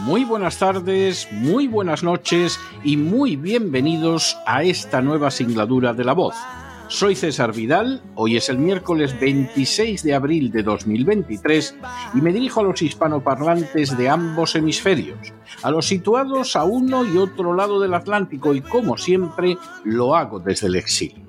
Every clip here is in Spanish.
muy buenas tardes, muy buenas noches y muy bienvenidos a esta nueva singladura de La Voz. Soy César Vidal, hoy es el miércoles 26 de abril de 2023 y me dirijo a los hispanoparlantes de ambos hemisferios, a los situados a uno y otro lado del Atlántico y como siempre lo hago desde el exilio.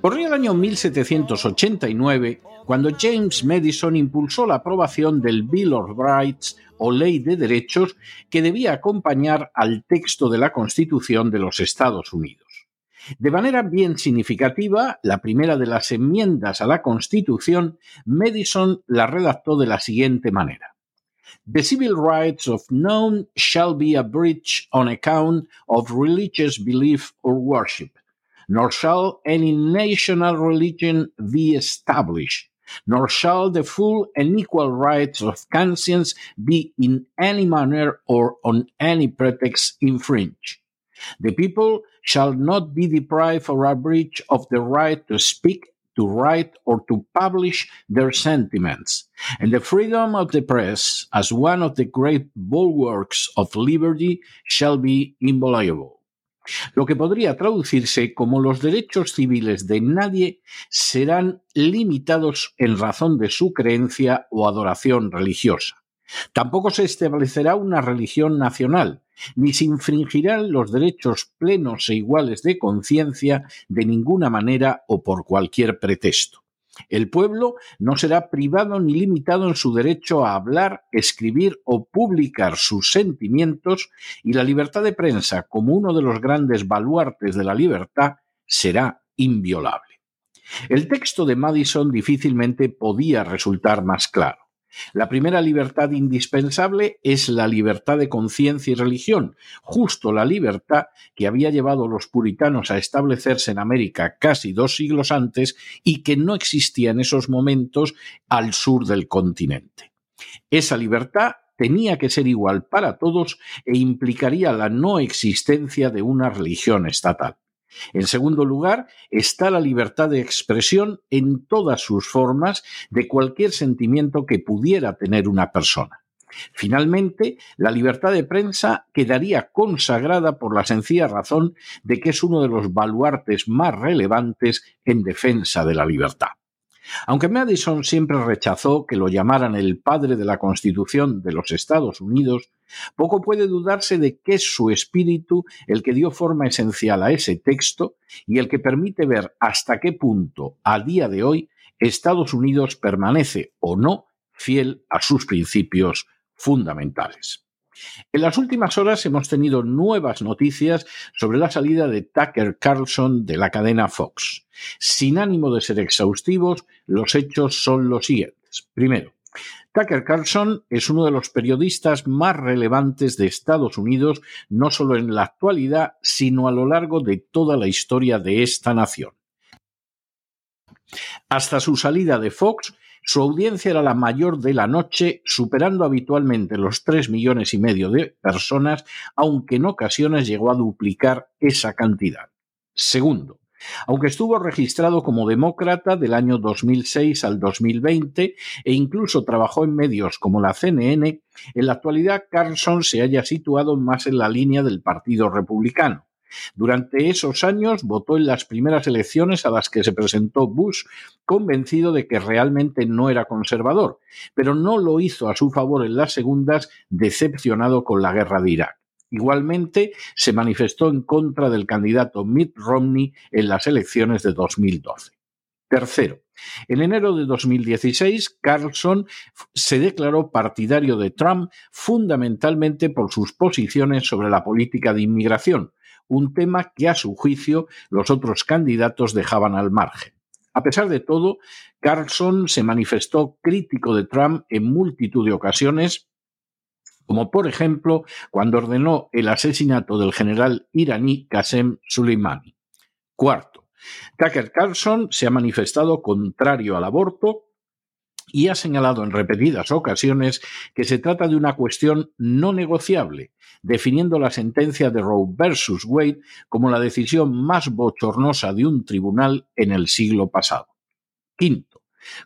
Corría el año 1789 cuando James Madison impulsó la aprobación del Bill of Rights o Ley de Derechos que debía acompañar al texto de la Constitución de los Estados Unidos. De manera bien significativa, la primera de las enmiendas a la Constitución, Madison la redactó de la siguiente manera. The civil rights of none shall be abridged on account of religious belief or worship, nor shall any national religion be established, nor shall the full and equal rights of conscience be in any manner or on any pretext infringed. The people shall not be deprived or abridged of the right to speak, to write, or to publish their sentiments, and the freedom of the press, as one of the great bulwarks of liberty, shall be inviolable. Lo que podría traducirse como los derechos civiles de nadie serán limitados en razón de su creencia o adoración religiosa. Tampoco se establecerá una religión nacional, ni se infringirán los derechos plenos e iguales de conciencia de ninguna manera o por cualquier pretexto. El pueblo no será privado ni limitado en su derecho a hablar, escribir o publicar sus sentimientos y la libertad de prensa, como uno de los grandes baluartes de la libertad, será inviolable. El texto de Madison difícilmente podía resultar más claro. La primera libertad indispensable es la libertad de conciencia y religión, justo la libertad que había llevado a los puritanos a establecerse en América casi dos siglos antes y que no existía en esos momentos al sur del continente. Esa libertad tenía que ser igual para todos e implicaría la no existencia de una religión estatal. En segundo lugar, está la libertad de expresión en todas sus formas de cualquier sentimiento que pudiera tener una persona. Finalmente, la libertad de prensa quedaría consagrada por la sencilla razón de que es uno de los baluartes más relevantes en defensa de la libertad. Aunque Madison siempre rechazó que lo llamaran el padre de la Constitución de los Estados Unidos, poco puede dudarse de que es su espíritu el que dio forma esencial a ese texto y el que permite ver hasta qué punto, a día de hoy, Estados Unidos permanece o no fiel a sus principios fundamentales. En las últimas horas hemos tenido nuevas noticias sobre la salida de Tucker Carlson de la cadena Fox. Sin ánimo de ser exhaustivos, los hechos son los siguientes. Primero, Tucker Carlson es uno de los periodistas más relevantes de Estados Unidos, no solo en la actualidad, sino a lo largo de toda la historia de esta nación. Hasta su salida de Fox, su audiencia era la mayor de la noche, superando habitualmente los tres millones y medio de personas, aunque en ocasiones llegó a duplicar esa cantidad. Segundo, aunque estuvo registrado como demócrata del año 2006 al 2020 e incluso trabajó en medios como la CNN, en la actualidad Carlson se haya situado más en la línea del Partido Republicano. Durante esos años votó en las primeras elecciones a las que se presentó Bush, convencido de que realmente no era conservador, pero no lo hizo a su favor en las segundas, decepcionado con la guerra de Irak. Igualmente, se manifestó en contra del candidato Mitt Romney en las elecciones de 2012. Tercero, en enero de 2016, Carlson se declaró partidario de Trump fundamentalmente por sus posiciones sobre la política de inmigración, un tema que a su juicio los otros candidatos dejaban al margen. A pesar de todo, Carlson se manifestó crítico de Trump en multitud de ocasiones, como por ejemplo cuando ordenó el asesinato del general iraní Qasem Soleimani. Cuarto, Tucker Carlson se ha manifestado contrario al aborto y ha señalado en repetidas ocasiones que se trata de una cuestión no negociable, definiendo la sentencia de Roe versus Wade como la decisión más bochornosa de un tribunal en el siglo pasado. Quinto,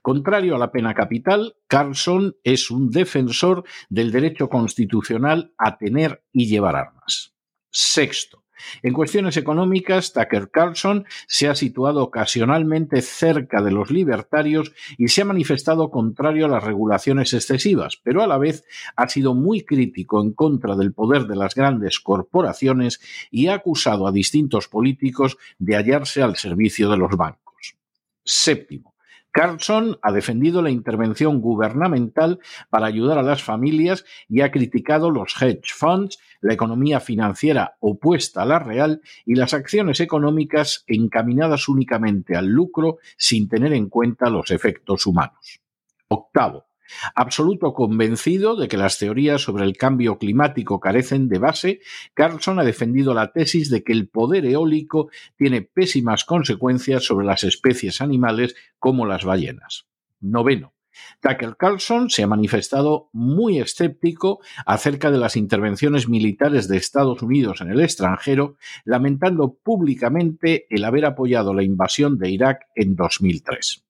contrario a la pena capital, Carlson es un defensor del derecho constitucional a tener y llevar armas. Sexto, en cuestiones económicas, Tucker Carlson se ha situado ocasionalmente cerca de los libertarios y se ha manifestado contrario a las regulaciones excesivas, pero a la vez ha sido muy crítico en contra del poder de las grandes corporaciones y ha acusado a distintos políticos de hallarse al servicio de los bancos. Séptimo, Carlson ha defendido la intervención gubernamental para ayudar a las familias y ha criticado los hedge funds, la economía financiera opuesta a la real y las acciones económicas encaminadas únicamente al lucro sin tener en cuenta los efectos humanos. Octavo, Absoluto convencido de que las teorías sobre el cambio climático carecen de base, Carlson ha defendido la tesis de que el poder eólico tiene pésimas consecuencias sobre las especies animales como las ballenas. Noveno. Tucker Carlson se ha manifestado muy escéptico acerca de las intervenciones militares de Estados Unidos en el extranjero, lamentando públicamente el haber apoyado la invasión de Irak en 2003.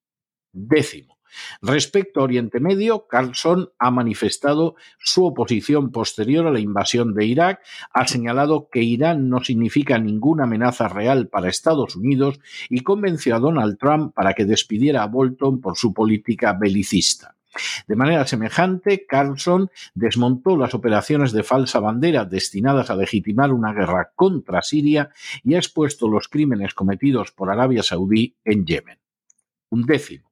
Décimo. Respecto a Oriente Medio, Carlson ha manifestado su oposición posterior a la invasión de Irak, ha señalado que Irán no significa ninguna amenaza real para Estados Unidos y convenció a Donald Trump para que despidiera a Bolton por su política belicista. De manera semejante, Carlson desmontó las operaciones de falsa bandera destinadas a legitimar una guerra contra Siria y ha expuesto los crímenes cometidos por Arabia Saudí en Yemen. Un décimo.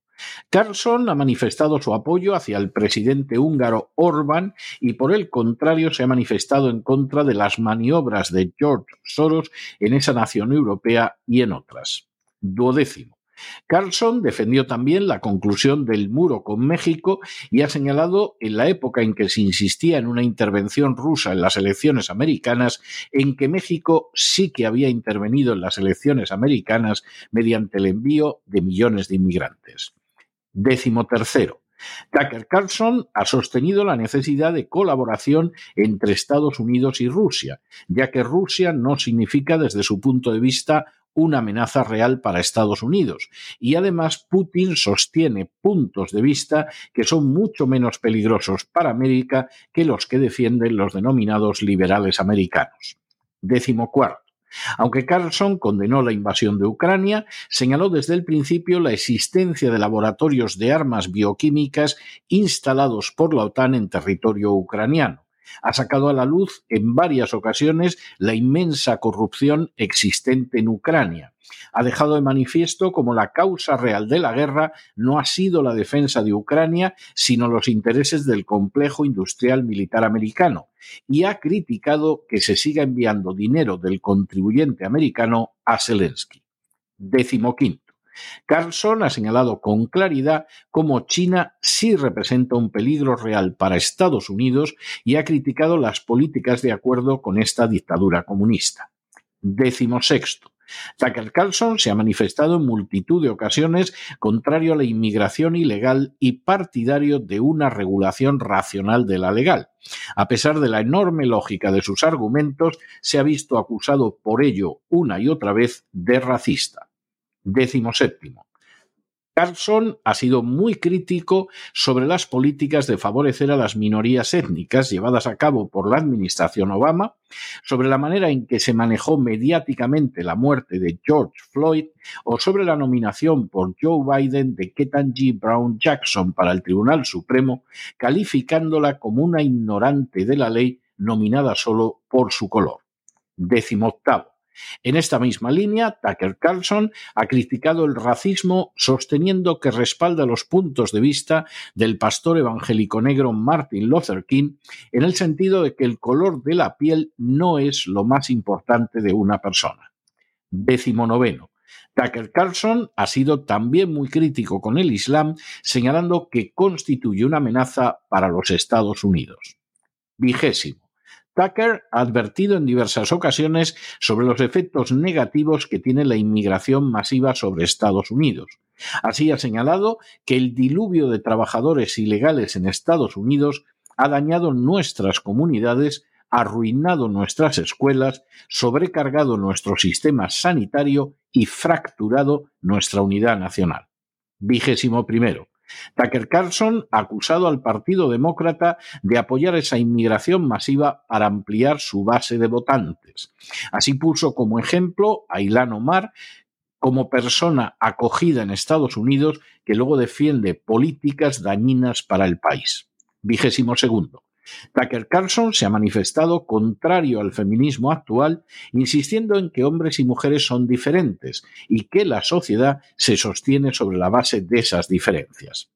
Carlson ha manifestado su apoyo hacia el presidente húngaro Orbán y por el contrario se ha manifestado en contra de las maniobras de George Soros en esa nación europea y en otras. Duodécimo. Carlson defendió también la conclusión del muro con México y ha señalado en la época en que se insistía en una intervención rusa en las elecciones americanas, en que México sí que había intervenido en las elecciones americanas mediante el envío de millones de inmigrantes. Décimo tercero. Tucker Carlson ha sostenido la necesidad de colaboración entre Estados Unidos y Rusia, ya que Rusia no significa desde su punto de vista una amenaza real para Estados Unidos. Y además Putin sostiene puntos de vista que son mucho menos peligrosos para América que los que defienden los denominados liberales americanos. Décimo cuarto. Aunque Carlson condenó la invasión de Ucrania, señaló desde el principio la existencia de laboratorios de armas bioquímicas instalados por la OTAN en territorio ucraniano. Ha sacado a la luz en varias ocasiones la inmensa corrupción existente en Ucrania ha dejado de manifiesto como la causa real de la guerra no ha sido la defensa de Ucrania, sino los intereses del complejo industrial militar americano, y ha criticado que se siga enviando dinero del contribuyente americano a Zelensky. Décimo quinto. Carlson ha señalado con claridad cómo China sí representa un peligro real para Estados Unidos y ha criticado las políticas de acuerdo con esta dictadura comunista. Décimo sexto. Tucker Carlson se ha manifestado en multitud de ocasiones contrario a la inmigración ilegal y partidario de una regulación racional de la legal. A pesar de la enorme lógica de sus argumentos, se ha visto acusado por ello una y otra vez de racista. Décimo séptimo. Carlson ha sido muy crítico sobre las políticas de favorecer a las minorías étnicas llevadas a cabo por la administración Obama, sobre la manera en que se manejó mediáticamente la muerte de George Floyd o sobre la nominación por Joe Biden de Ketanji Brown Jackson para el Tribunal Supremo, calificándola como una ignorante de la ley nominada solo por su color. Décimo octavo. En esta misma línea, Tucker Carlson ha criticado el racismo sosteniendo que respalda los puntos de vista del pastor evangélico negro Martin Luther King en el sentido de que el color de la piel no es lo más importante de una persona. Décimo noveno. Tucker Carlson ha sido también muy crítico con el Islam, señalando que constituye una amenaza para los Estados Unidos. Vigésimo. Tucker ha advertido en diversas ocasiones sobre los efectos negativos que tiene la inmigración masiva sobre Estados Unidos. Así ha señalado que el diluvio de trabajadores ilegales en Estados Unidos ha dañado nuestras comunidades, arruinado nuestras escuelas, sobrecargado nuestro sistema sanitario y fracturado nuestra unidad nacional. Vigésimo primero. Tucker Carlson ha acusado al Partido Demócrata de apoyar esa inmigración masiva para ampliar su base de votantes. Así puso como ejemplo a Ilan Omar como persona acogida en Estados Unidos que luego defiende políticas dañinas para el país. Vigésimo segundo. Tucker Carlson se ha manifestado contrario al feminismo actual, insistiendo en que hombres y mujeres son diferentes y que la sociedad se sostiene sobre la base de esas diferencias.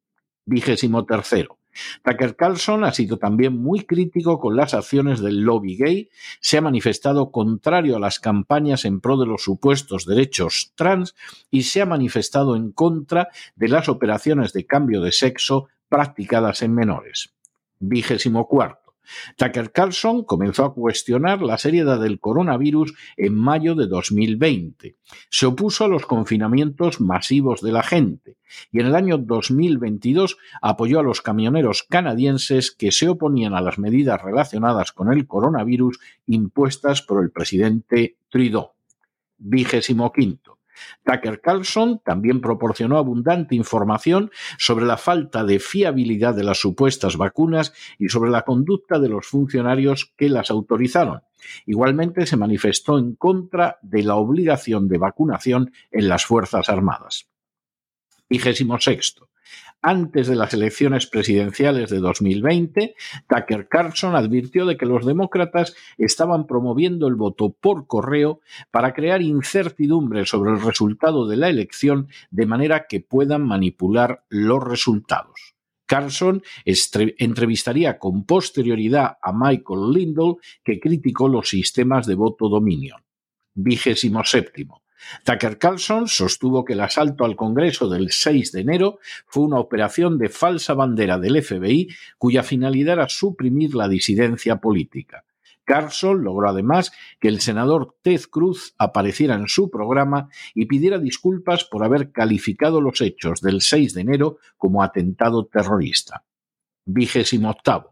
Vigésimo tercero. Tucker Carlson ha sido también muy crítico con las acciones del lobby gay, se ha manifestado contrario a las campañas en pro de los supuestos derechos trans y se ha manifestado en contra de las operaciones de cambio de sexo practicadas en menores. Vigésimo cuarto. Tucker Carlson comenzó a cuestionar la seriedad del coronavirus en mayo de 2020. Se opuso a los confinamientos masivos de la gente y en el año 2022 apoyó a los camioneros canadienses que se oponían a las medidas relacionadas con el coronavirus impuestas por el presidente Trudeau. Vigésimo quinto. Tucker Carlson también proporcionó abundante información sobre la falta de fiabilidad de las supuestas vacunas y sobre la conducta de los funcionarios que las autorizaron. Igualmente se manifestó en contra de la obligación de vacunación en las Fuerzas Armadas. Vigésimo sexto. Antes de las elecciones presidenciales de 2020, Tucker Carlson advirtió de que los demócratas estaban promoviendo el voto por correo para crear incertidumbre sobre el resultado de la elección de manera que puedan manipular los resultados. Carlson entrevistaría con posterioridad a Michael Lindell, que criticó los sistemas de voto dominion. Vigésimo séptimo. Tucker Carlson sostuvo que el asalto al Congreso del 6 de enero fue una operación de falsa bandera del FBI cuya finalidad era suprimir la disidencia política. Carlson logró además que el senador Ted Cruz apareciera en su programa y pidiera disculpas por haber calificado los hechos del 6 de enero como atentado terrorista. Vigésimo octavo.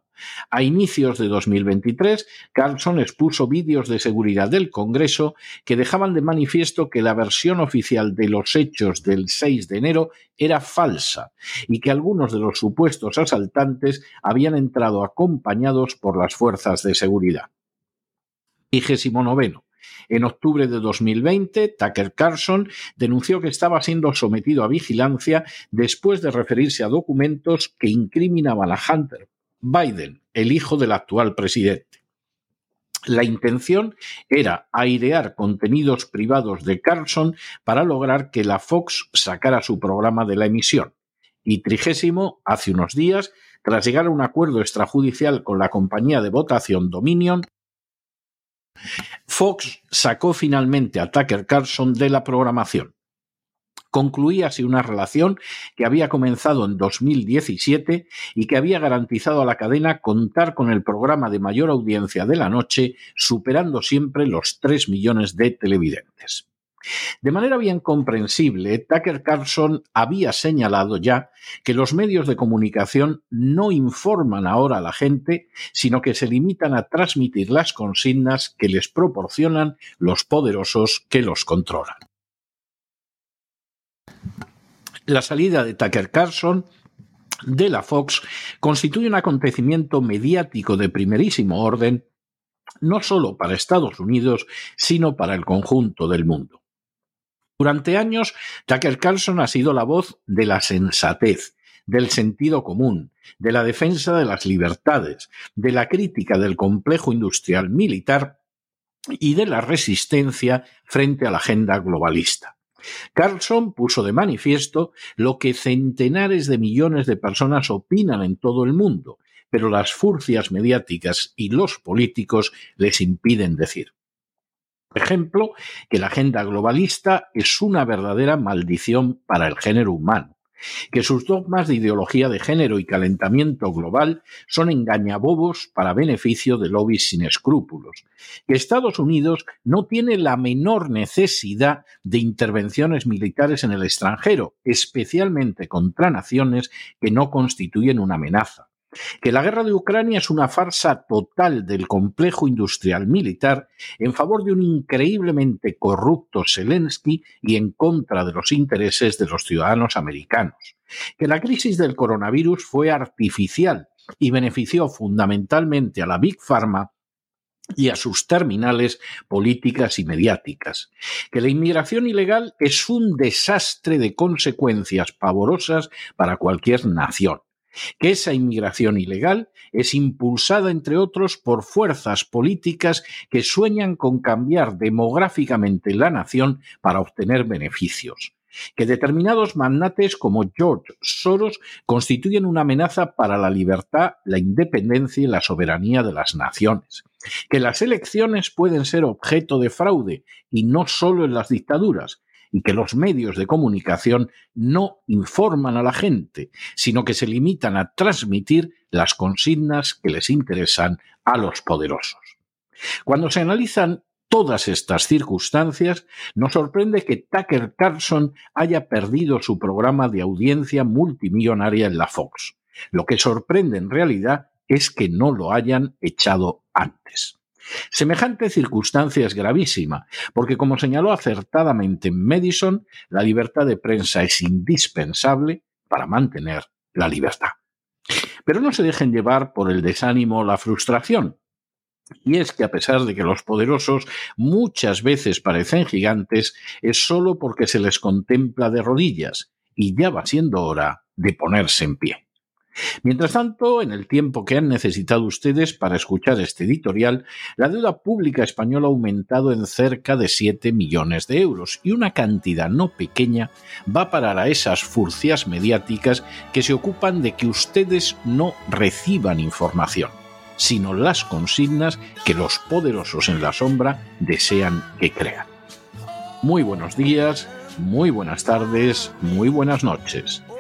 A inicios de 2023, Carlson expuso vídeos de seguridad del Congreso que dejaban de manifiesto que la versión oficial de los hechos del 6 de enero era falsa y que algunos de los supuestos asaltantes habían entrado acompañados por las fuerzas de seguridad. noveno. En octubre de 2020, Tucker Carlson denunció que estaba siendo sometido a vigilancia después de referirse a documentos que incriminaban a Hunter Biden, el hijo del actual presidente. La intención era airear contenidos privados de Carlson para lograr que la Fox sacara su programa de la emisión. Y trigésimo, hace unos días, tras llegar a un acuerdo extrajudicial con la compañía de votación Dominion, Fox sacó finalmente a Tucker Carlson de la programación concluía así una relación que había comenzado en 2017 y que había garantizado a la cadena contar con el programa de mayor audiencia de la noche, superando siempre los 3 millones de televidentes. De manera bien comprensible, Tucker Carlson había señalado ya que los medios de comunicación no informan ahora a la gente, sino que se limitan a transmitir las consignas que les proporcionan los poderosos que los controlan. La salida de Tucker Carlson de la Fox constituye un acontecimiento mediático de primerísimo orden, no solo para Estados Unidos, sino para el conjunto del mundo. Durante años, Tucker Carlson ha sido la voz de la sensatez, del sentido común, de la defensa de las libertades, de la crítica del complejo industrial militar y de la resistencia frente a la agenda globalista. Carlson puso de manifiesto lo que centenares de millones de personas opinan en todo el mundo, pero las furcias mediáticas y los políticos les impiden decir. Por ejemplo, que la agenda globalista es una verdadera maldición para el género humano que sus dogmas de ideología de género y calentamiento global son engañabobos para beneficio de lobbies sin escrúpulos, que Estados Unidos no tiene la menor necesidad de intervenciones militares en el extranjero, especialmente contra naciones que no constituyen una amenaza que la guerra de Ucrania es una farsa total del complejo industrial militar en favor de un increíblemente corrupto Zelensky y en contra de los intereses de los ciudadanos americanos, que la crisis del coronavirus fue artificial y benefició fundamentalmente a la Big Pharma y a sus terminales políticas y mediáticas, que la inmigración ilegal es un desastre de consecuencias pavorosas para cualquier nación, que esa inmigración ilegal es impulsada, entre otros, por fuerzas políticas que sueñan con cambiar demográficamente la nación para obtener beneficios. Que determinados magnates como George Soros constituyen una amenaza para la libertad, la independencia y la soberanía de las naciones, que las elecciones pueden ser objeto de fraude y no solo en las dictaduras, y que los medios de comunicación no informan a la gente, sino que se limitan a transmitir las consignas que les interesan a los poderosos. Cuando se analizan todas estas circunstancias, nos sorprende que Tucker Carlson haya perdido su programa de audiencia multimillonaria en la Fox. Lo que sorprende en realidad es que no lo hayan echado antes. Semejante circunstancia es gravísima, porque como señaló acertadamente Madison, la libertad de prensa es indispensable para mantener la libertad. Pero no se dejen llevar por el desánimo o la frustración. Y es que a pesar de que los poderosos muchas veces parecen gigantes, es solo porque se les contempla de rodillas, y ya va siendo hora de ponerse en pie. Mientras tanto, en el tiempo que han necesitado ustedes para escuchar este editorial, la deuda pública española ha aumentado en cerca de 7 millones de euros y una cantidad no pequeña va a parar a esas furcias mediáticas que se ocupan de que ustedes no reciban información, sino las consignas que los poderosos en la sombra desean que crean. Muy buenos días, muy buenas tardes, muy buenas noches.